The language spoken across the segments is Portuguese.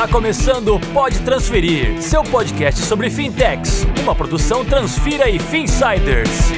Está começando o Pode Transferir, seu podcast sobre fintechs, uma produção Transfira e Finsiders.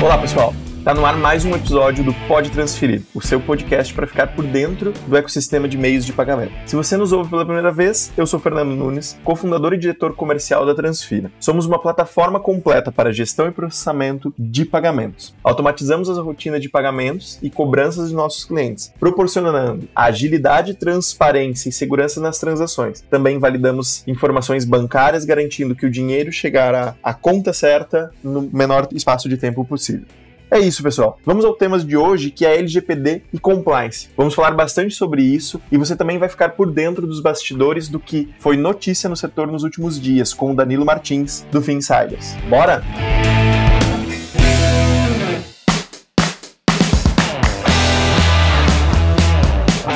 Olá, pessoal. Tá no ar mais um episódio do Pode Transferir, o seu podcast para ficar por dentro do ecossistema de meios de pagamento. Se você nos ouve pela primeira vez, eu sou Fernando Nunes, cofundador e diretor comercial da Transfira. Somos uma plataforma completa para gestão e processamento de pagamentos. Automatizamos as rotinas de pagamentos e cobranças de nossos clientes, proporcionando agilidade, transparência e segurança nas transações. Também validamos informações bancárias, garantindo que o dinheiro chegará à conta certa no menor espaço de tempo possível. É isso, pessoal. Vamos ao tema de hoje, que é LGPD e compliance. Vamos falar bastante sobre isso e você também vai ficar por dentro dos bastidores do que foi notícia no setor nos últimos dias com o Danilo Martins do Finsiders. Bora?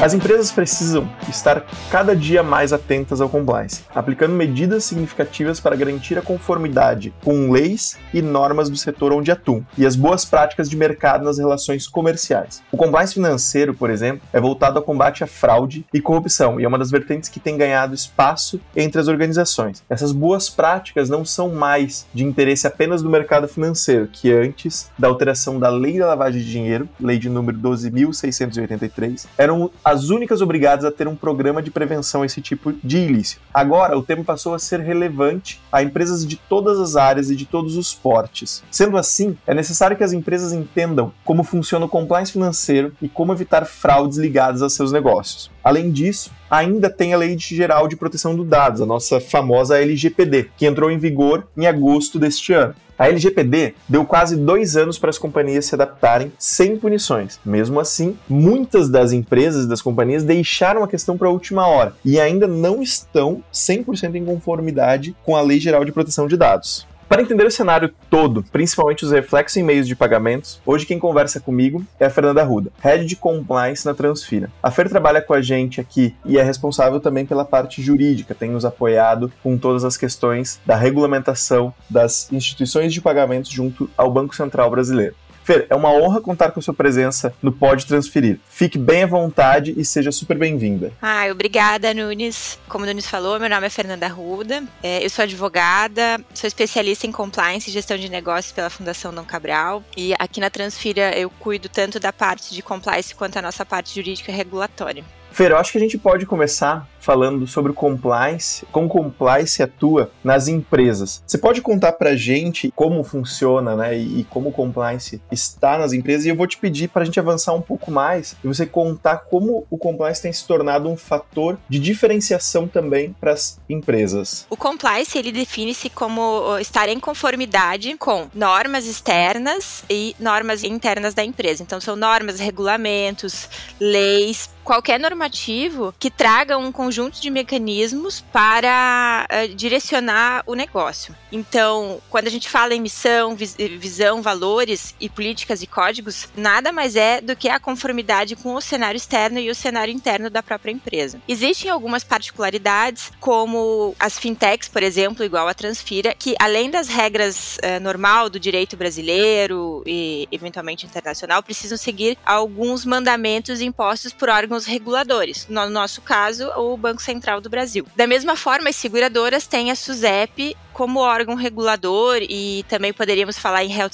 As empresas precisam estar cada dia mais atentas ao compliance, aplicando medidas significativas para garantir a conformidade com leis e normas do setor onde atuam e as boas práticas de mercado nas relações comerciais. O compliance financeiro, por exemplo, é voltado ao combate à fraude e corrupção e é uma das vertentes que tem ganhado espaço entre as organizações. Essas boas práticas não são mais de interesse apenas do mercado financeiro, que antes da alteração da Lei da Lavagem de Dinheiro, lei de número 12.683, eram as as únicas obrigadas a ter um programa de prevenção a esse tipo de ilícito. Agora, o tema passou a ser relevante a empresas de todas as áreas e de todos os portes. Sendo assim, é necessário que as empresas entendam como funciona o compliance financeiro e como evitar fraudes ligadas a seus negócios. Além disso, ainda tem a Lei Geral de Proteção dos Dados, a nossa famosa LGPD, que entrou em vigor em agosto deste ano. A LGPD deu quase dois anos para as companhias se adaptarem sem punições. Mesmo assim, muitas das empresas das companhias deixaram a questão para a última hora e ainda não estão 100% em conformidade com a Lei Geral de Proteção de Dados. Para entender o cenário todo, principalmente os reflexos em meios de pagamentos, hoje quem conversa comigo é a Fernanda Ruda, Head de Compliance na Transfira. A Fer trabalha com a gente aqui e é responsável também pela parte jurídica, tem nos apoiado com todas as questões da regulamentação das instituições de pagamentos junto ao Banco Central Brasileiro. Fer, é uma honra contar com sua presença no Pode Transferir. Fique bem à vontade e seja super bem-vinda. Ah, obrigada, Nunes. Como o Nunes falou, meu nome é Fernanda Ruda. É, eu sou advogada, sou especialista em compliance e gestão de negócios pela Fundação Dom Cabral. E aqui na Transfira eu cuido tanto da parte de compliance quanto a nossa parte jurídica e regulatória. Fer, eu acho que a gente pode começar falando sobre o compliance, como compliance atua nas empresas. Você pode contar pra gente como funciona, né, e, como compliance está nas empresas, e eu vou te pedir para a gente avançar um pouco mais e você contar como o compliance tem se tornado um fator de diferenciação também para as empresas. O compliance, ele define-se como estar em conformidade com normas externas e normas internas da empresa. Então, são normas, regulamentos, leis, qualquer normativo que traga um conjunto de mecanismos para uh, direcionar o negócio. Então, quando a gente fala em missão, vis visão, valores e políticas e códigos, nada mais é do que a conformidade com o cenário externo e o cenário interno da própria empresa. Existem algumas particularidades, como as fintechs, por exemplo, igual a Transfira, que além das regras uh, normal do direito brasileiro e eventualmente internacional, precisam seguir alguns mandamentos impostos por órgãos órgãos reguladores, no nosso caso, o Banco Central do Brasil. Da mesma forma, as seguradoras têm a SUSEP como órgão regulador e também poderíamos falar em Health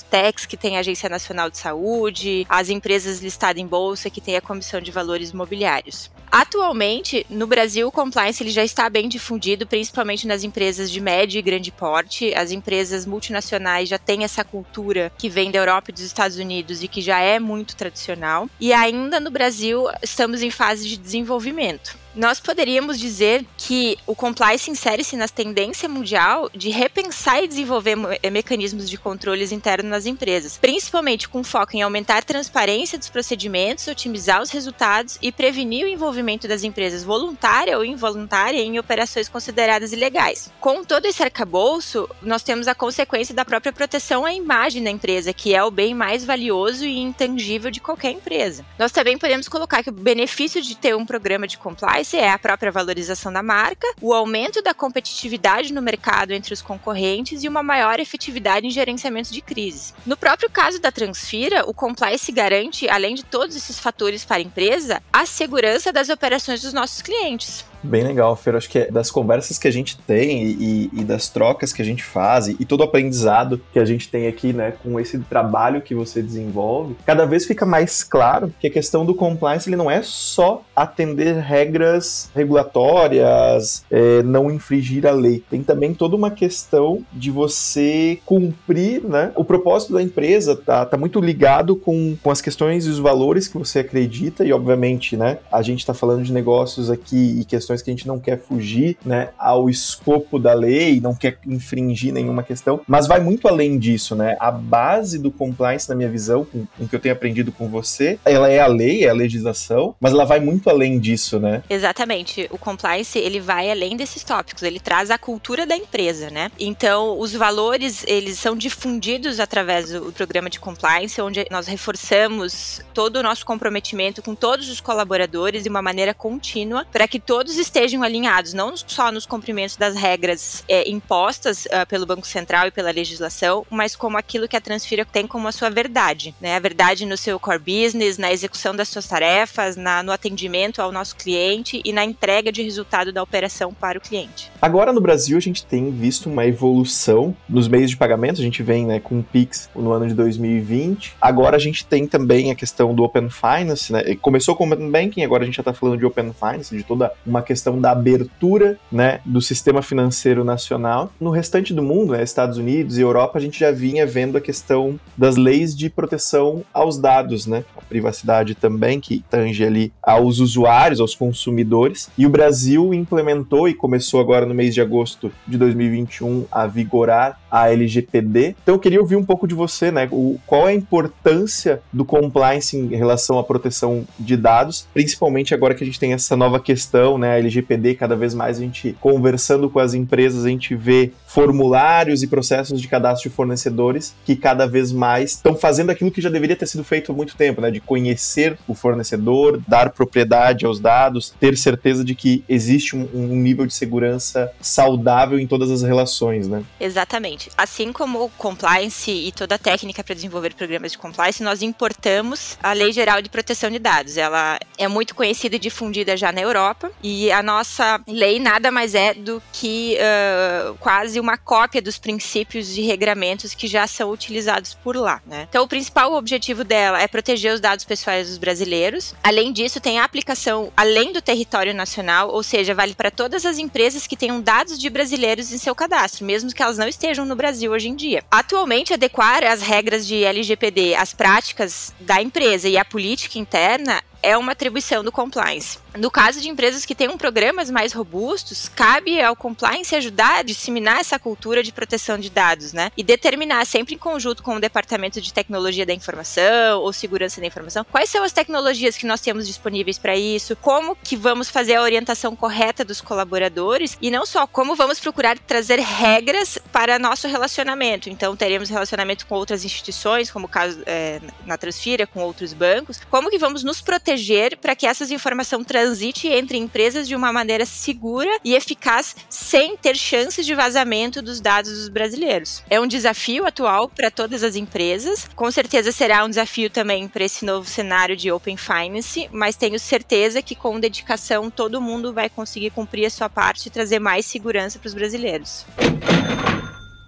que tem a Agência Nacional de Saúde, as empresas listadas em bolsa, que tem a Comissão de Valores Imobiliários. Atualmente, no Brasil, o compliance ele já está bem difundido, principalmente nas empresas de médio e grande porte. As empresas multinacionais já têm essa cultura que vem da Europa e dos Estados Unidos e que já é muito tradicional. E ainda no Brasil, estamos em fase de desenvolvimento. Nós poderíamos dizer que o compliance insere-se na tendência mundial de repensar e desenvolver eh, mecanismos de controles internos nas empresas, principalmente com foco em aumentar a transparência dos procedimentos, otimizar os resultados e prevenir o envolvimento das empresas voluntária ou involuntária em operações consideradas ilegais. Com todo esse arcabouço, nós temos a consequência da própria proteção à imagem da empresa, que é o bem mais valioso e intangível de qualquer empresa. Nós também podemos colocar que o benefício de ter um programa de compliance compliance é a própria valorização da marca, o aumento da competitividade no mercado entre os concorrentes e uma maior efetividade em gerenciamento de crises. No próprio caso da Transfira, o compliance garante, além de todos esses fatores para a empresa, a segurança das operações dos nossos clientes. Bem legal, Fer. Acho que é das conversas que a gente tem e, e, das trocas que a gente faz e, e, todo o aprendizado que a gente tem aqui, né, com esse trabalho que você desenvolve, cada vez fica mais claro que a questão do compliance ele não é só atender regras regulatórias, é, não infringir a lei. Tem também toda uma questão de você cumprir, né? O propósito da empresa tá, tá muito ligado com, com as questões e os valores que você acredita e, obviamente, né, a gente está falando de negócios aqui e questões questões que a gente não quer fugir né, ao escopo da lei, não quer infringir nenhuma questão, mas vai muito além disso, né? A base do compliance, na minha visão, com, com o que eu tenho aprendido com você, ela é a lei, é a legislação, mas ela vai muito além disso, né? Exatamente. O compliance, ele vai além desses tópicos, ele traz a cultura da empresa, né? Então, os valores, eles são difundidos através do programa de compliance, onde nós reforçamos todo o nosso comprometimento com todos os colaboradores de uma maneira contínua, para que todos estejam alinhados, não só nos cumprimentos das regras é, impostas uh, pelo Banco Central e pela legislação, mas como aquilo que a Transfira tem como a sua verdade, né? A verdade no seu core business, na execução das suas tarefas, na, no atendimento ao nosso cliente e na entrega de resultado da operação para o cliente. Agora no Brasil a gente tem visto uma evolução nos meios de pagamento, a gente vem né, com o Pix no ano de 2020. Agora a gente tem também a questão do Open Finance, né? Começou com o Open Banking, agora a gente já está falando de Open Finance, de toda uma questão da abertura né, do sistema financeiro nacional. No restante do mundo, né, Estados Unidos e Europa, a gente já vinha vendo a questão das leis de proteção aos dados, né? A privacidade também, que tange ali aos usuários, aos consumidores. E o Brasil implementou e começou agora no mês de agosto de 2021 a vigorar a LGPD. Então eu queria ouvir um pouco de você, né? O, qual é a importância do compliance em relação à proteção de dados, principalmente agora que a gente tem essa nova questão, né? LGPD, cada vez mais a gente conversando com as empresas, a gente vê formulários e processos de cadastro de fornecedores que cada vez mais estão fazendo aquilo que já deveria ter sido feito há muito tempo, né? De conhecer o fornecedor, dar propriedade aos dados, ter certeza de que existe um, um nível de segurança saudável em todas as relações, né? Exatamente. Assim como o compliance e toda a técnica para desenvolver programas de compliance, nós importamos a Lei Geral de Proteção de Dados. Ela é muito conhecida e difundida já na Europa e a nossa lei nada mais é do que uh, quase uma cópia dos princípios e regramentos que já são utilizados por lá. Né? Então, o principal objetivo dela é proteger os dados pessoais dos brasileiros. Além disso, tem a aplicação além do território nacional, ou seja, vale para todas as empresas que tenham dados de brasileiros em seu cadastro, mesmo que elas não estejam no Brasil hoje em dia. Atualmente, adequar as regras de LGPD às práticas da empresa e à política interna é uma atribuição do compliance. No caso de empresas que tenham programas mais robustos, cabe ao compliance ajudar a disseminar essa cultura de proteção de dados, né? E determinar sempre em conjunto com o departamento de tecnologia da informação ou segurança da informação, quais são as tecnologias que nós temos disponíveis para isso, como que vamos fazer a orientação correta dos colaboradores e não só como vamos procurar trazer regras para nosso relacionamento. Então teremos relacionamento com outras instituições, como o caso é, na Transfira, com outros bancos, como que vamos nos proteger para que essas informações transite entre empresas de uma maneira segura e eficaz, sem ter chances de vazamento dos dados dos brasileiros. É um desafio atual para todas as empresas, com certeza será um desafio também para esse novo cenário de Open Finance, mas tenho certeza que com dedicação todo mundo vai conseguir cumprir a sua parte e trazer mais segurança para os brasileiros.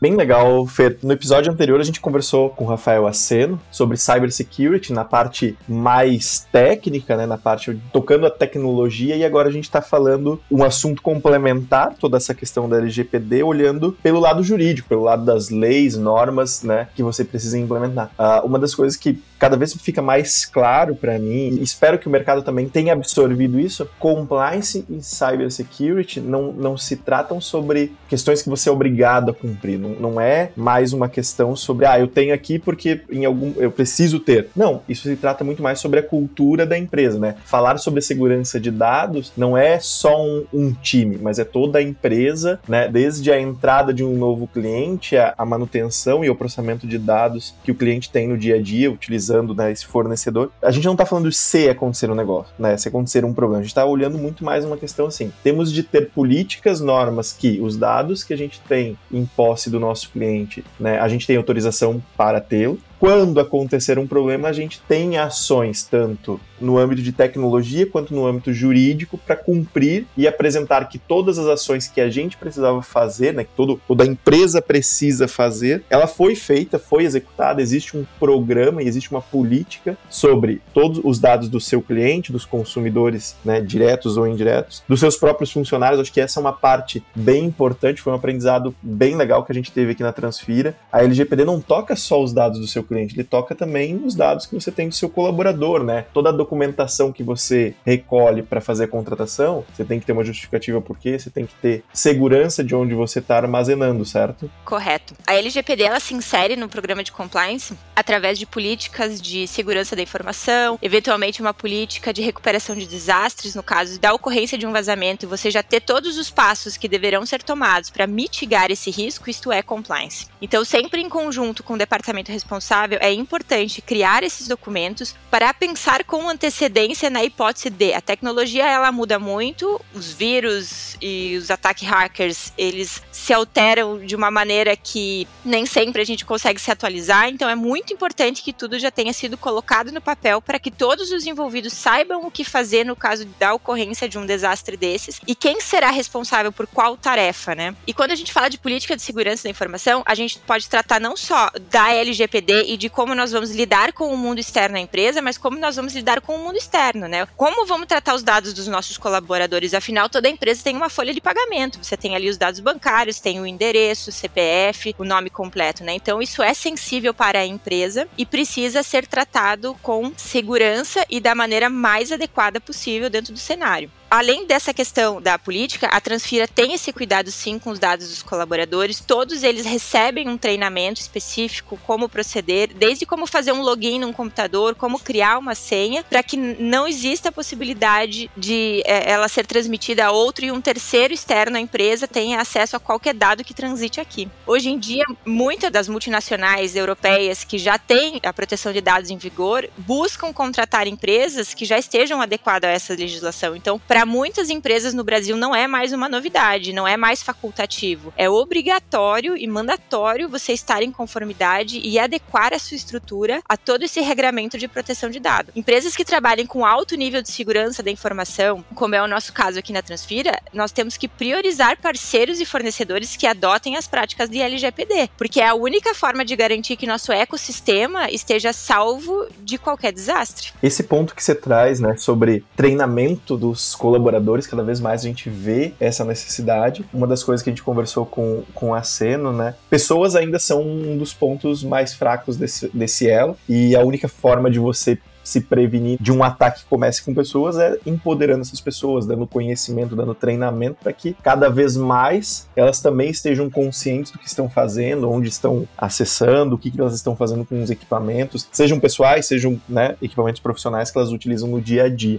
Bem legal, Fer. No episódio anterior a gente conversou com o Rafael Aceno sobre cybersecurity na parte mais técnica, né, na parte tocando a tecnologia e agora a gente está falando um assunto complementar, toda essa questão da LGPD, olhando pelo lado jurídico, pelo lado das leis, normas, né, que você precisa implementar. Uh, uma das coisas que cada vez fica mais claro para mim, e espero que o mercado também tenha absorvido isso, compliance e cybersecurity não, não se tratam sobre questões que você é obrigado a cumprir, não não é mais uma questão sobre, ah, eu tenho aqui porque em algum eu preciso ter. Não, isso se trata muito mais sobre a cultura da empresa, né? Falar sobre segurança de dados não é só um, um time, mas é toda a empresa, né? Desde a entrada de um novo cliente, a, a manutenção e o processamento de dados que o cliente tem no dia a dia, utilizando né, esse fornecedor. A gente não está falando se acontecer um negócio, né? Se acontecer um problema. A gente está olhando muito mais uma questão assim. Temos de ter políticas, normas que os dados que a gente tem em posse do nosso cliente, né? A gente tem autorização para tê-lo, quando acontecer um problema, a gente tem ações tanto no âmbito de tecnologia quanto no âmbito jurídico para cumprir e apresentar que todas as ações que a gente precisava fazer, né, que todo, toda a empresa precisa fazer, ela foi feita, foi executada, existe um programa e existe uma política sobre todos os dados do seu cliente, dos consumidores, né, diretos ou indiretos, dos seus próprios funcionários. Acho que essa é uma parte bem importante, foi um aprendizado bem legal que a gente teve aqui na Transfira. A LGPD não toca só os dados do seu cliente, ele toca também os dados que você tem do seu colaborador, né? Toda a documentação que você recolhe para fazer a contratação, você tem que ter uma justificativa por quê, você tem que ter segurança de onde você está armazenando, certo? Correto. A LGPD ela se insere no programa de compliance através de políticas de segurança da informação, eventualmente uma política de recuperação de desastres no caso da ocorrência de um vazamento e você já ter todos os passos que deverão ser tomados para mitigar esse risco, isto é compliance. Então, sempre em conjunto com o departamento responsável é importante criar esses documentos para pensar com antecedência na hipótese de a tecnologia ela muda muito, os vírus e os ataques hackers, eles se alteram de uma maneira que nem sempre a gente consegue se atualizar, então é muito importante que tudo já tenha sido colocado no papel para que todos os envolvidos saibam o que fazer no caso da ocorrência de um desastre desses e quem será responsável por qual tarefa, né? E quando a gente fala de política de segurança da informação, a gente pode tratar não só da LGPD e de como nós vamos lidar com o mundo externo da empresa, mas como nós vamos lidar com o mundo externo, né? Como vamos tratar os dados dos nossos colaboradores? Afinal, toda empresa tem uma folha de pagamento. Você tem ali os dados bancários, tem o endereço, o CPF, o nome completo, né? Então, isso é sensível para a empresa e precisa ser tratado com segurança e da maneira mais adequada possível dentro do cenário além dessa questão da política, a Transfira tem esse cuidado sim com os dados dos colaboradores. Todos eles recebem um treinamento específico, como proceder, desde como fazer um login num computador, como criar uma senha, para que não exista a possibilidade de é, ela ser transmitida a outro e um terceiro externo à empresa tenha acesso a qualquer dado que transite aqui. Hoje em dia, muitas das multinacionais europeias que já têm a proteção de dados em vigor buscam contratar empresas que já estejam adequadas a essa legislação. Então, para para muitas empresas no Brasil não é mais uma novidade, não é mais facultativo. É obrigatório e mandatório você estar em conformidade e adequar a sua estrutura a todo esse regramento de proteção de dados. Empresas que trabalhem com alto nível de segurança da informação, como é o nosso caso aqui na Transfira, nós temos que priorizar parceiros e fornecedores que adotem as práticas de LGPD, porque é a única forma de garantir que nosso ecossistema esteja salvo de qualquer desastre. Esse ponto que você traz, né, sobre treinamento dos colaboradores, cada vez mais a gente vê essa necessidade. Uma das coisas que a gente conversou com, com a Seno, né? Pessoas ainda são um dos pontos mais fracos desse, desse elo, e a única forma de você se prevenir de um ataque que comece com pessoas é empoderando essas pessoas, dando conhecimento, dando treinamento para que cada vez mais elas também estejam conscientes do que estão fazendo, onde estão acessando, o que, que elas estão fazendo com os equipamentos, sejam pessoais, sejam né, equipamentos profissionais que elas utilizam no dia a dia.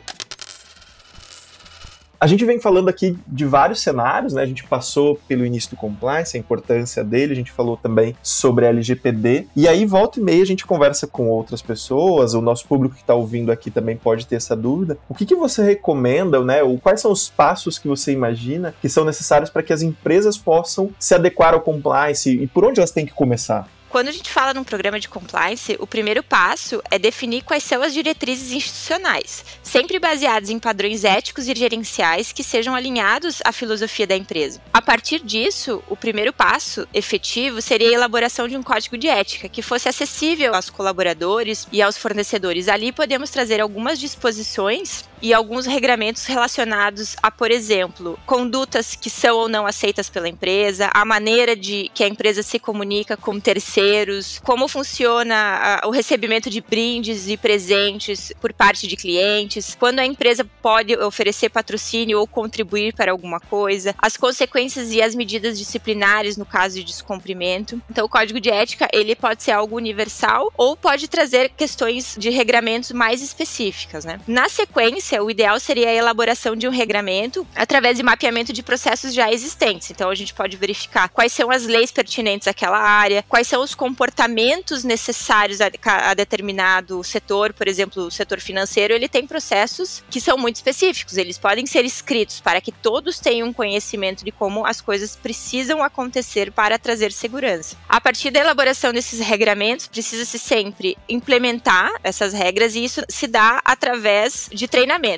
A gente vem falando aqui de vários cenários, né? A gente passou pelo início do compliance, a importância dele, a gente falou também sobre LGPD. E aí, volta e meia, a gente conversa com outras pessoas, o nosso público que está ouvindo aqui também pode ter essa dúvida. O que, que você recomenda, né? Ou quais são os passos que você imagina que são necessários para que as empresas possam se adequar ao compliance e por onde elas têm que começar? Quando a gente fala num programa de compliance, o primeiro passo é definir quais são as diretrizes institucionais, sempre baseadas em padrões éticos e gerenciais que sejam alinhados à filosofia da empresa. A partir disso, o primeiro passo efetivo seria a elaboração de um código de ética que fosse acessível aos colaboradores e aos fornecedores. Ali podemos trazer algumas disposições e alguns regramentos relacionados a, por exemplo, condutas que são ou não aceitas pela empresa, a maneira de que a empresa se comunica com terceiros, como funciona a, o recebimento de brindes e presentes por parte de clientes, quando a empresa pode oferecer patrocínio ou contribuir para alguma coisa, as consequências e as medidas disciplinares no caso de descumprimento. Então, o código de ética ele pode ser algo universal ou pode trazer questões de regramentos mais específicas, né? Na sequência, o ideal seria a elaboração de um regramento através de mapeamento de processos já existentes. Então, a gente pode verificar quais são as leis pertinentes àquela área, quais são os comportamentos necessários a, a determinado setor, por exemplo, o setor financeiro, ele tem processos que são muito específicos. Eles podem ser escritos para que todos tenham conhecimento de como as coisas precisam acontecer para trazer segurança. A partir da elaboração desses regramentos, precisa-se sempre implementar essas regras e isso se dá através de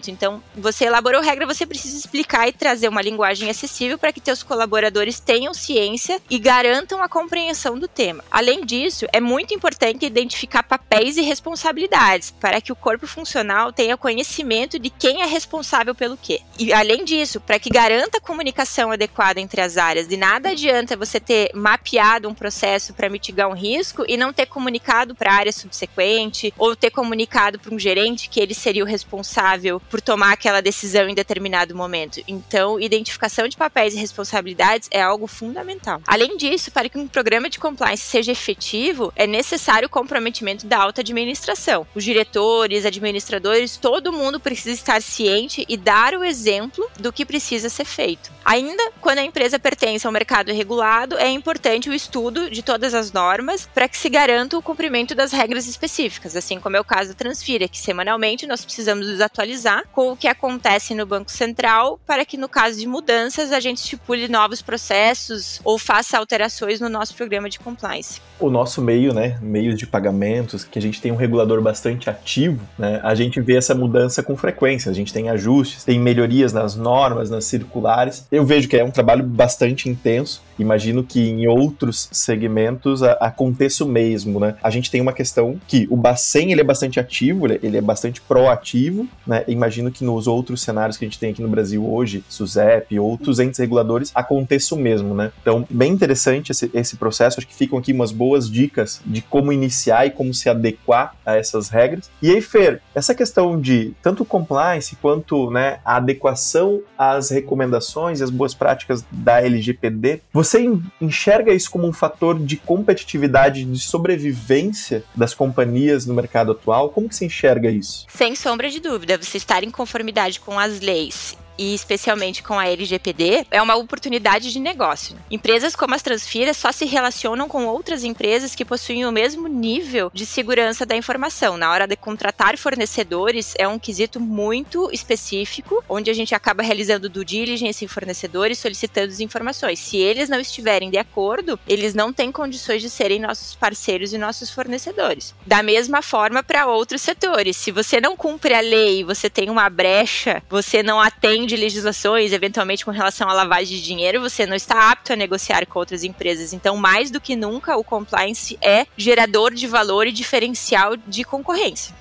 Então, você elaborou regra, você precisa explicar e trazer uma linguagem acessível para que seus colaboradores tenham ciência e garantam a compreensão do tema. Além disso, é muito importante identificar papéis e responsabilidades para que o corpo funcional tenha conhecimento de quem é responsável pelo quê. E além disso, para que garanta a comunicação adequada entre as áreas, de nada adianta você ter mapeado um processo para mitigar um risco e não ter comunicado para a área subsequente ou ter comunicado para um gerente que ele seria o responsável por tomar aquela decisão em determinado momento. Então, identificação de papéis e responsabilidades é algo fundamental. Além disso, para que um programa de compliance seja efetivo, é necessário o comprometimento da alta administração. Os diretores, administradores, todo mundo precisa estar ciente e dar o exemplo do que precisa ser feito. Ainda, quando a empresa pertence ao mercado regulado, é importante o estudo de todas as normas para que se garanta o cumprimento das regras específicas, assim como é o caso da Transfira, que semanalmente nós precisamos nos atualizar com o que acontece no Banco Central para que, no caso de mudanças, a gente estipule novos processos ou faça alterações no nosso programa de compliance. O nosso meio, né, meios de pagamentos, que a gente tem um regulador bastante ativo, né, a gente vê essa mudança com frequência. A gente tem ajustes, tem melhorias nas normas, nas circulares. Eu vejo que é um trabalho bastante intenso. Imagino que em outros segmentos a, aconteça o mesmo, né? A gente tem uma questão que o Bacen ele é bastante ativo, ele, ele é bastante proativo, né? Imagino que nos outros cenários que a gente tem aqui no Brasil hoje, SUSEP, outros entes reguladores, aconteça o mesmo, né? Então, bem interessante esse, esse processo. Acho que ficam aqui umas boas dicas de como iniciar e como se adequar a essas regras. E aí, Fer, essa questão de tanto compliance quanto né, a adequação às recomendações e às boas práticas da LGPD, você enxerga isso como um fator de competitividade, de sobrevivência das companhias no mercado atual? Como que você enxerga isso? Sem sombra de dúvida, você estar em conformidade com as leis e especialmente com a LGPD, é uma oportunidade de negócio. Empresas como as Transfiras só se relacionam com outras empresas que possuem o mesmo nível de segurança da informação. Na hora de contratar fornecedores, é um quesito muito específico, onde a gente acaba realizando due diligence em fornecedores, solicitando as informações. Se eles não estiverem de acordo, eles não têm condições de serem nossos parceiros e nossos fornecedores. Da mesma forma para outros setores. Se você não cumpre a lei, você tem uma brecha, você não atende de legislações, eventualmente com relação à lavagem de dinheiro, você não está apto a negociar com outras empresas. Então, mais do que nunca, o compliance é gerador de valor e diferencial de concorrência.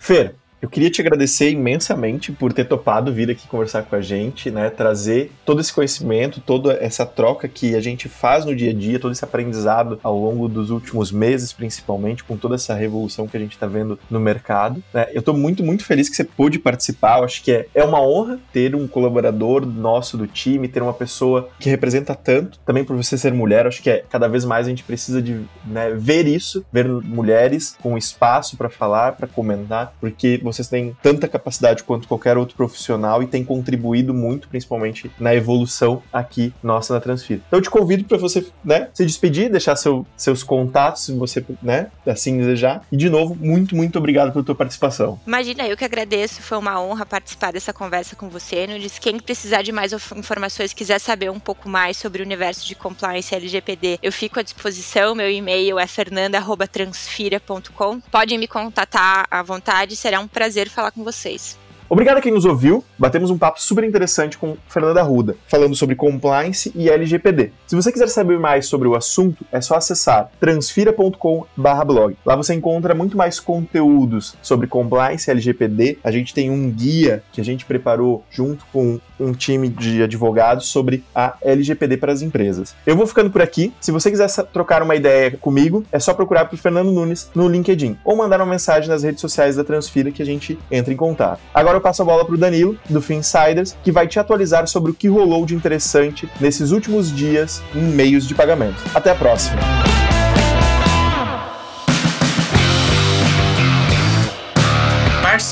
Fer, eu queria te agradecer imensamente por ter topado vir aqui conversar com a gente, né? Trazer todo esse conhecimento, toda essa troca que a gente faz no dia a dia, todo esse aprendizado ao longo dos últimos meses, principalmente, com toda essa revolução que a gente está vendo no mercado. Né? Eu estou muito, muito feliz que você pôde participar. Eu acho que é, é uma honra ter um colaborador nosso do time, ter uma pessoa que representa tanto. Também por você ser mulher, acho que é cada vez mais a gente precisa de né, ver isso, ver mulheres com espaço para falar, para comentar, porque você vocês têm tanta capacidade quanto qualquer outro profissional e têm contribuído muito, principalmente na evolução aqui nossa na Transfira. Então eu te convido para você, né, se despedir, deixar seu, seus contatos, se você, né, assim desejar. E de novo, muito, muito obrigado pela tua participação. Imagina, eu que agradeço, foi uma honra participar dessa conversa com você. Nunes, quem precisar de mais informações, quiser saber um pouco mais sobre o universo de compliance LGPD, eu fico à disposição. Meu e-mail é fernanda@transfira.com. Podem me contatar à vontade, será um prazer prazer falar com vocês. Obrigado a quem nos ouviu. Batemos um papo super interessante com Fernanda Ruda, falando sobre compliance e LGPD. Se você quiser saber mais sobre o assunto, é só acessar transfira.com/blog. Lá você encontra muito mais conteúdos sobre compliance e LGPD. A gente tem um guia que a gente preparou junto com um time de advogados sobre a LGPD para as empresas. Eu vou ficando por aqui. Se você quiser trocar uma ideia comigo, é só procurar por Fernando Nunes no LinkedIn ou mandar uma mensagem nas redes sociais da Transfira que a gente entra em contato. Agora eu passo a bola para o Danilo, do Finsiders, que vai te atualizar sobre o que rolou de interessante nesses últimos dias em meios de pagamento. Até a próxima!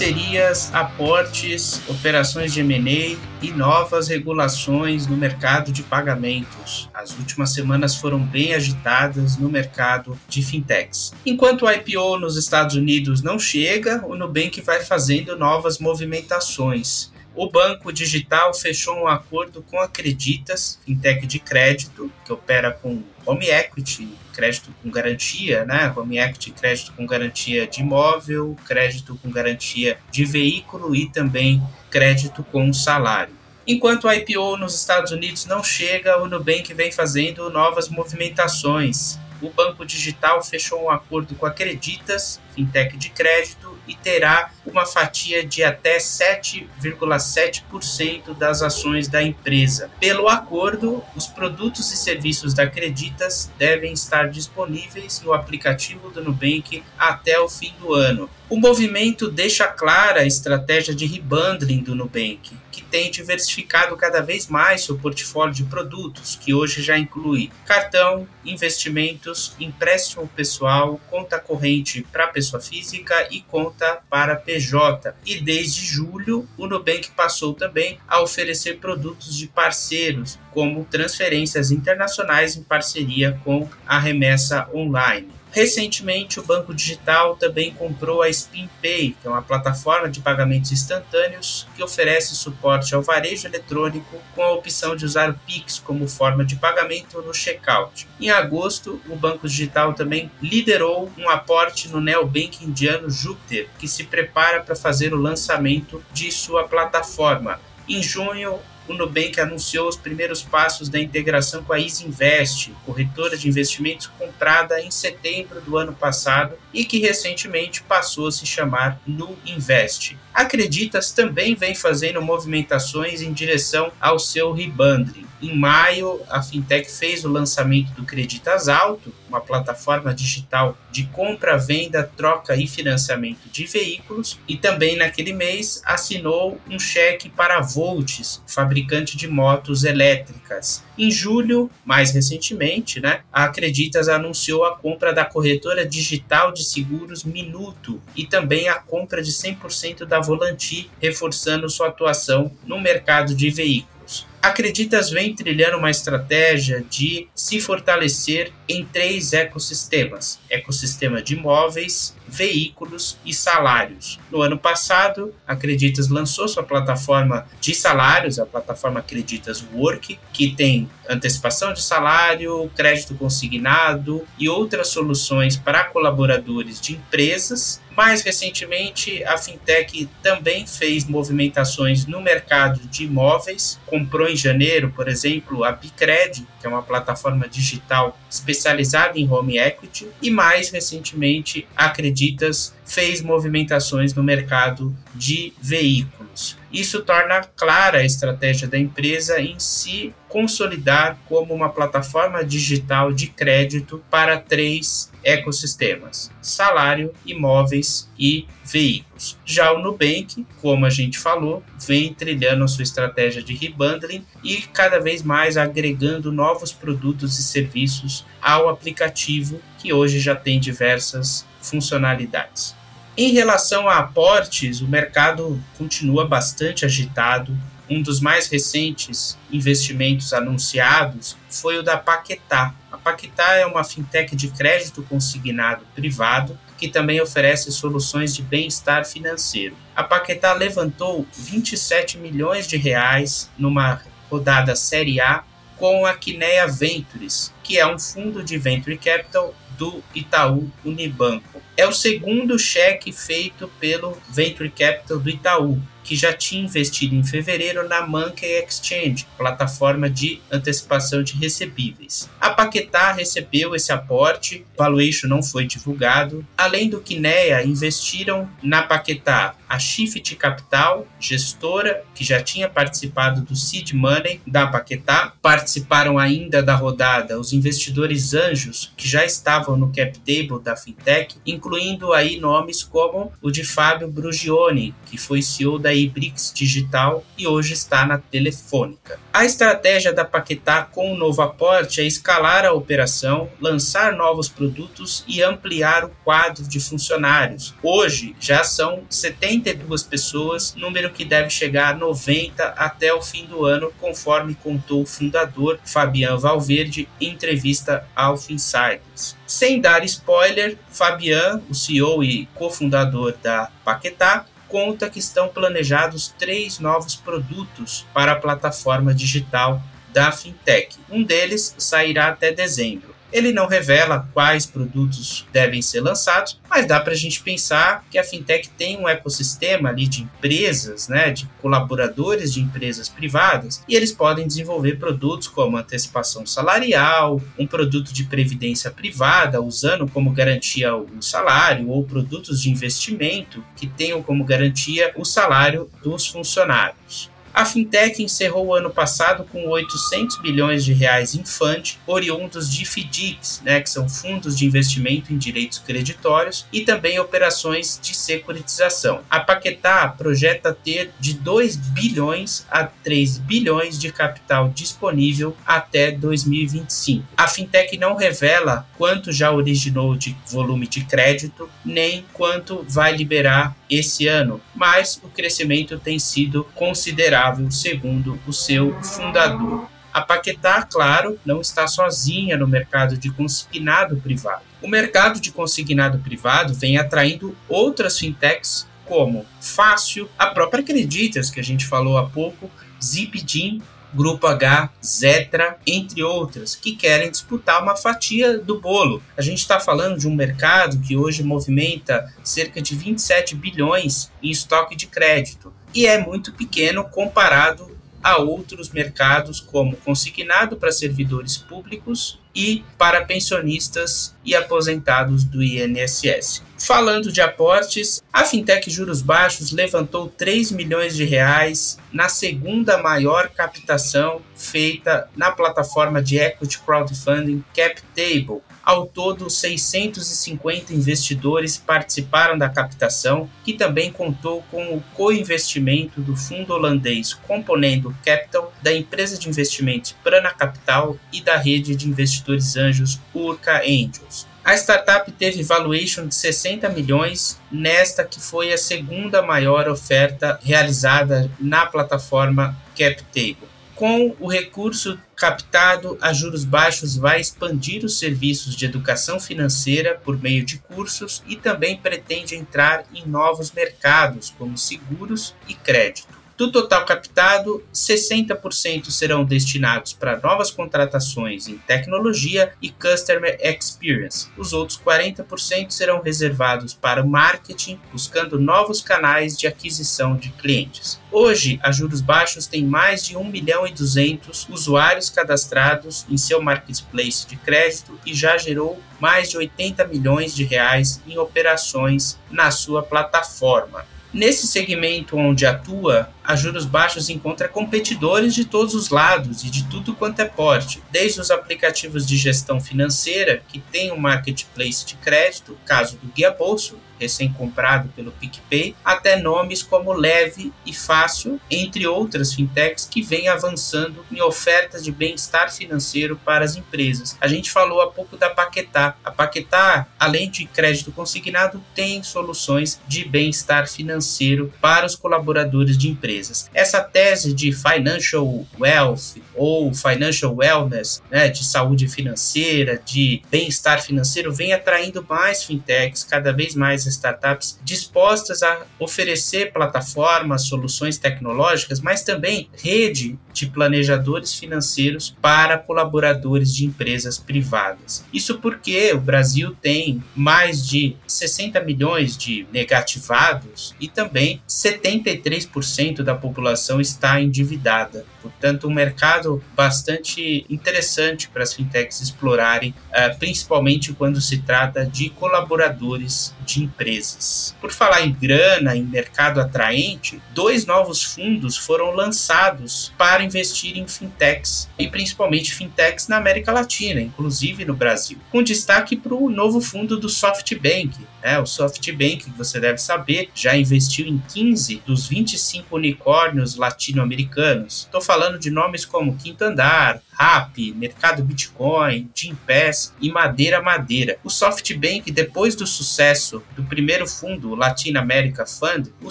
Parcerias, aportes, operações de M&A e novas regulações no mercado de pagamentos. As últimas semanas foram bem agitadas no mercado de fintechs. Enquanto o IPO nos Estados Unidos não chega, o Nubank vai fazendo novas movimentações. O banco digital fechou um acordo com a Acreditas, fintech de crédito, que opera com home equity, crédito com garantia, né? Home equity, crédito com garantia de imóvel, crédito com garantia de veículo e também crédito com salário. Enquanto o IPO nos Estados Unidos não chega, o Nubank vem fazendo novas movimentações. O banco digital fechou um acordo com a Acreditas, fintech de crédito, e terá uma fatia de até 7,7% das ações da empresa. Pelo acordo, os produtos e serviços da Acreditas devem estar disponíveis no aplicativo do Nubank até o fim do ano. O movimento deixa clara a estratégia de rebundling do Nubank, que tem diversificado cada vez mais seu portfólio de produtos, que hoje já inclui cartão, investimentos, empréstimo pessoal, conta corrente para pessoa física e conta para PJ. E desde julho, o Nubank passou também a oferecer produtos de parceiros, como transferências internacionais em parceria com a remessa online. Recentemente, o Banco Digital também comprou a SpinPay, que é uma plataforma de pagamentos instantâneos que oferece suporte ao varejo eletrônico com a opção de usar o Pix como forma de pagamento no checkout. Em agosto, o Banco Digital também liderou um aporte no neobank indiano Jupiter, que se prepara para fazer o lançamento de sua plataforma. Em junho, o Nubank anunciou os primeiros passos da integração com a Isinvest, corretora de investimentos comprada em setembro do ano passado e que recentemente passou a se chamar NuInvest. Acreditas também vem fazendo movimentações em direção ao seu rebundling. Em maio, a fintech fez o lançamento do Creditas Alto, uma plataforma digital de compra, venda, troca e financiamento de veículos, e também naquele mês assinou um cheque para a Volts, fabricante de motos elétricas. Em julho, mais recentemente, né, a Acreditas anunciou a compra da corretora digital de seguros Minuto e também a compra de 100% da Volanti, reforçando sua atuação no mercado de veículos. Acreditas vem trilhando uma estratégia de se fortalecer em três ecossistemas: ecossistema de imóveis, veículos e salários. No ano passado, Acreditas lançou sua plataforma de salários, a plataforma Acreditas Work, que tem antecipação de salário, crédito consignado e outras soluções para colaboradores de empresas mais recentemente, a fintech também fez movimentações no mercado de imóveis, comprou em janeiro, por exemplo, a Bicred, que é uma plataforma digital especializada em home equity, e mais recentemente, Acreditas fez movimentações no mercado de veículos. Isso torna clara a estratégia da empresa em se consolidar como uma plataforma digital de crédito para três ecossistemas: salário, imóveis e veículos. Já o Nubank, como a gente falou, vem trilhando a sua estratégia de rebundling e cada vez mais agregando novos produtos e serviços ao aplicativo que hoje já tem diversas funcionalidades. Em relação a aportes, o mercado continua bastante agitado. Um dos mais recentes investimentos anunciados foi o da Paquetá. A Paquetá é uma fintech de crédito consignado privado que também oferece soluções de bem-estar financeiro. A Paquetá levantou 27 milhões de reais numa rodada Série A com a Kinea Ventures, que é um fundo de venture capital do Itaú Unibanco. É o segundo cheque feito pelo Venture Capital do Itaú. que já tinha investido em fevereiro na Monkey Exchange, plataforma de antecipação de recebíveis. A Paquetá recebeu esse aporte, valuation não foi divulgado. Além do Kinea, investiram na Paquetá a Shift Capital, gestora que já tinha participado do Seed Money da Paquetá. Participaram ainda da rodada os investidores anjos que já estavam no cap table da fintech, incluindo aí nomes como o de Fábio Brugione, que foi CEO da Ibrix Digital e hoje está na Telefônica. A estratégia da Paquetá com o novo aporte é escalar a operação, lançar novos produtos e ampliar o quadro de funcionários. Hoje já são 72 pessoas, número que deve chegar a 90 até o fim do ano, conforme contou o fundador Fabian Valverde em entrevista ao Finsiders. Sem dar spoiler, Fabian, o CEO e cofundador da Paquetá, conta que estão planejados três novos produtos para a plataforma digital da fintech. Um deles sairá até dezembro. Ele não revela quais produtos devem ser lançados, mas dá para a gente pensar que a fintech tem um ecossistema ali de empresas, né, de colaboradores de empresas privadas, e eles podem desenvolver produtos como antecipação salarial, um produto de previdência privada, usando como garantia o salário, ou produtos de investimento que tenham como garantia o salário dos funcionários. A fintech encerrou o ano passado com 800 bilhões de reais em fund, oriundos de FDICs, né, que são fundos de investimento em direitos creditórios, e também operações de securitização. A Paquetá projeta ter de 2 bilhões a 3 bilhões de capital disponível até 2025. A fintech não revela quanto já originou de volume de crédito, nem quanto vai liberar esse ano, mas o crescimento tem sido considerável, segundo o seu fundador. A Paquetá, claro, não está sozinha no mercado de consignado privado. O mercado de consignado privado vem atraindo outras fintechs como Fácil, a própria Acreditas, que a gente falou há pouco, Zipdim Grupo H, Zetra, entre outras, que querem disputar uma fatia do bolo. A gente está falando de um mercado que hoje movimenta cerca de 27 bilhões em estoque de crédito e é muito pequeno comparado a outros mercados como consignado para servidores públicos e para pensionistas e aposentados do INSS. Falando de aportes, a fintech Juros Baixos levantou 3 milhões de reais na segunda maior captação feita na plataforma de equity crowdfunding CapTable, ao todo, 650 investidores participaram da captação, que também contou com o co-investimento do fundo holandês Componendo Capital, da empresa de investimentos Prana Capital e da rede de investidores anjos Urca Angels. A startup teve valuation de 60 milhões, nesta que foi a segunda maior oferta realizada na plataforma CapTable. Com o recurso captado a juros baixos, vai expandir os serviços de educação financeira por meio de cursos e também pretende entrar em novos mercados, como seguros e crédito. Do total captado, 60% serão destinados para novas contratações em tecnologia e customer experience. Os outros 40% serão reservados para marketing, buscando novos canais de aquisição de clientes. Hoje, a Juros Baixos tem mais de 1 milhão e 200 usuários cadastrados em seu marketplace de crédito e já gerou mais de 80 milhões de reais em operações na sua plataforma. Nesse segmento onde atua, a juros baixos encontra competidores de todos os lados e de tudo quanto é porte, desde os aplicativos de gestão financeira, que tem um marketplace de crédito, caso do Guia Bolso, recém-comprado pelo PicPay, até nomes como Leve e Fácil, entre outras fintechs que vêm avançando em ofertas de bem-estar financeiro para as empresas. A gente falou há pouco da Paquetá. A Paquetá, além de crédito consignado, tem soluções de bem-estar financeiro para os colaboradores de empresas. Essa tese de financial wealth ou financial wellness, né, de saúde financeira, de bem-estar financeiro, vem atraindo mais fintechs, cada vez mais startups dispostas a oferecer plataformas, soluções tecnológicas, mas também rede de planejadores financeiros para colaboradores de empresas privadas. Isso porque o Brasil tem mais de 60 milhões de negativados e também 73% da população está endividada. Portanto, um mercado bastante interessante para as fintechs explorarem, eh, principalmente quando se trata de colaboradores de empresas. Por falar em grana, em mercado atraente, dois novos fundos foram lançados para investir em fintechs e principalmente fintechs na América Latina, inclusive no Brasil, com destaque para o novo fundo do SoftBank. Né? O SoftBank, que você deve saber, já investiu em 15 dos 25 unicórnios latino-americanos. Estou falando de nomes como Quinto Andar, Rap, Mercado Bitcoin, Gimpass e Madeira Madeira. O SoftBank, depois do sucesso do primeiro fundo, o Latin America Fund, o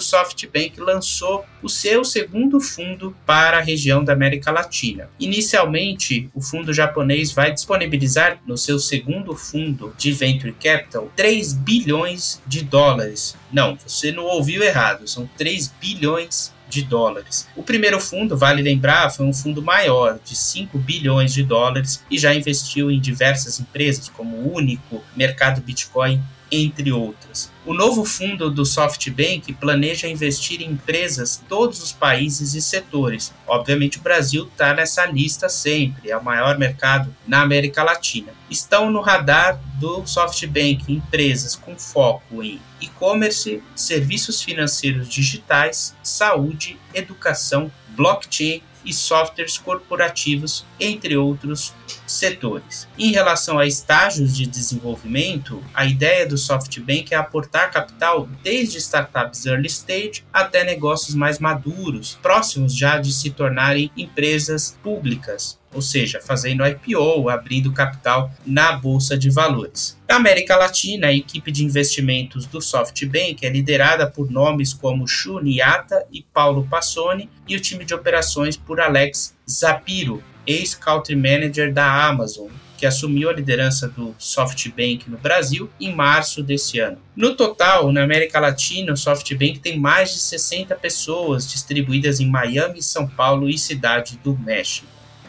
SoftBank lançou o seu segundo fundo para a região da América Latina. Inicialmente, o fundo japonês vai disponibilizar no seu segundo fundo de Venture Capital 3 bilhões de dólares. Não, você não ouviu errado, são 3 bilhões de dólares. O primeiro fundo, vale lembrar, foi um fundo maior, de 5 bilhões de dólares, e já investiu em diversas empresas, como o Único, Mercado Bitcoin entre outras. O novo fundo do SoftBank planeja investir em empresas em todos os países e setores. Obviamente, o Brasil está nessa lista sempre, é o maior mercado na América Latina. Estão no radar do SoftBank empresas com foco em e-commerce, serviços financeiros digitais, saúde, educação, blockchain e softwares corporativos, entre outros setores. Em relação a estágios de desenvolvimento, a ideia do SoftBank é aportar capital desde startups early stage até negócios mais maduros, próximos já de se tornarem empresas públicas, ou seja, fazendo IPO, abrindo capital na bolsa de valores. Na América Latina, a equipe de investimentos do SoftBank é liderada por nomes como Shu Niata e Paulo Passoni e o time de operações por Alex Zapiro, ex-country manager da Amazon, que assumiu a liderança do SoftBank no Brasil em março desse ano. No total, na América Latina, o SoftBank tem mais de 60 pessoas distribuídas em Miami, São Paulo e Cidade do México.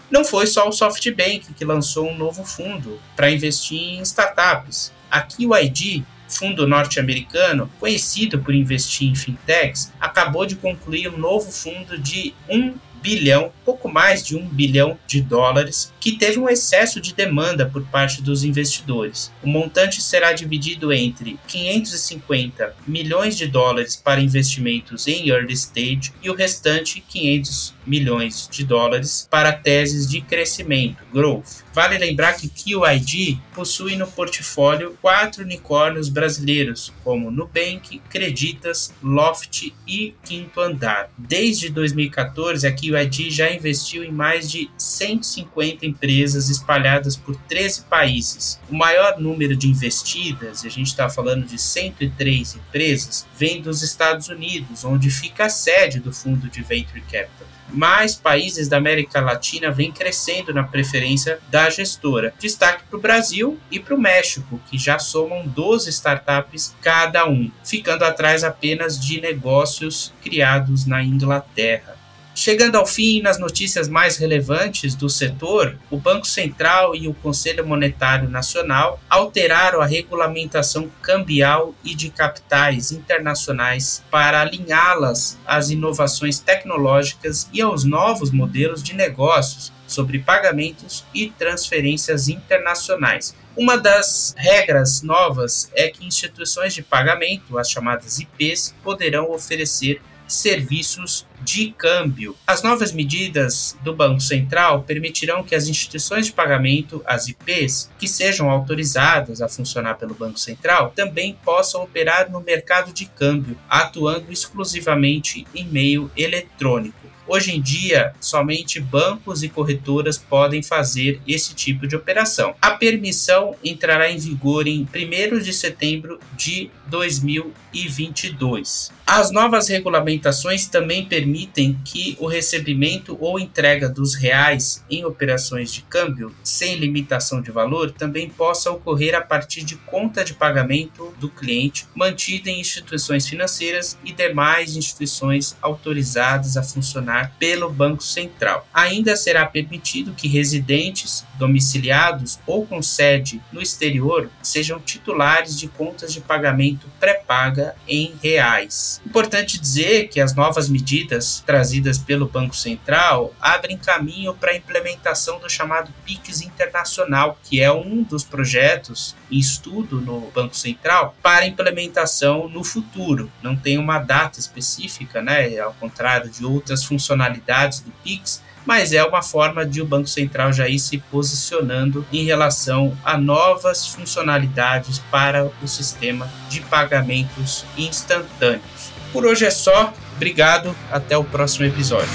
Não foi só o SoftBank que lançou um novo fundo para investir em startups. A QID, fundo norte-americano, conhecido por investir em fintechs, acabou de concluir um novo fundo de 1 bilhão, pouco mais de um bilhão de dólares, que teve um excesso de demanda por parte dos investidores. O montante será dividido entre 550 milhões de dólares para investimentos em early stage e o restante 500 milhões de dólares para teses de crescimento, growth. Vale lembrar que QID possui no portfólio quatro unicórnios brasileiros, como Nubank, Creditas, Loft e Quinto Andar. Desde 2014, a QID já investiu em mais de 150 empresas espalhadas por 13 países. O maior número de investidas, a gente está falando de 103 empresas, vem dos Estados Unidos, onde fica a sede do fundo de Venture Capital mais países da América Latina vêm crescendo na preferência da gestora. Destaque para o Brasil e para o México, que já somam 12 startups cada um, ficando atrás apenas de negócios criados na Inglaterra. Chegando ao fim, nas notícias mais relevantes do setor, o Banco Central e o Conselho Monetário Nacional alteraram a regulamentação cambial e de capitais internacionais para alinhá-las às inovações tecnológicas e aos novos modelos de negócios sobre pagamentos e transferências internacionais. Uma das regras novas é que instituições de pagamento, as chamadas IPs, poderão oferecer serviços de câmbio. As novas medidas do Banco Central permitirão que as instituições de pagamento, as IPs, que sejam autorizadas a funcionar pelo Banco Central, também possam operar no mercado de câmbio, atuando exclusivamente em meio eletrônico. Hoje em dia, somente bancos e corretoras podem fazer esse tipo de operação. A permissão entrará em vigor em 1 de setembro de 2022. As novas regulamentações também permitem que o recebimento ou entrega dos reais em operações de câmbio sem limitação de valor também possa ocorrer a partir de conta de pagamento do cliente mantida em instituições financeiras e demais instituições autorizadas a funcionar pelo Banco Central. Ainda será permitido que residentes domiciliados ou com sede no exterior sejam titulares de contas de pagamento pré-paga em Importante dizer que as novas medidas trazidas pelo Banco Central abrem caminho para a implementação do chamado PIX internacional, que é um dos projetos em estudo no Banco Central para implementação no futuro. Não tem uma data específica, né? Ao contrário de outras funcionalidades do PIX, mas é uma forma de o Banco Central já ir se posicionando em relação a novas funcionalidades para o sistema de pagamentos instantâneos. Por hoje é só. Obrigado. Até o próximo episódio.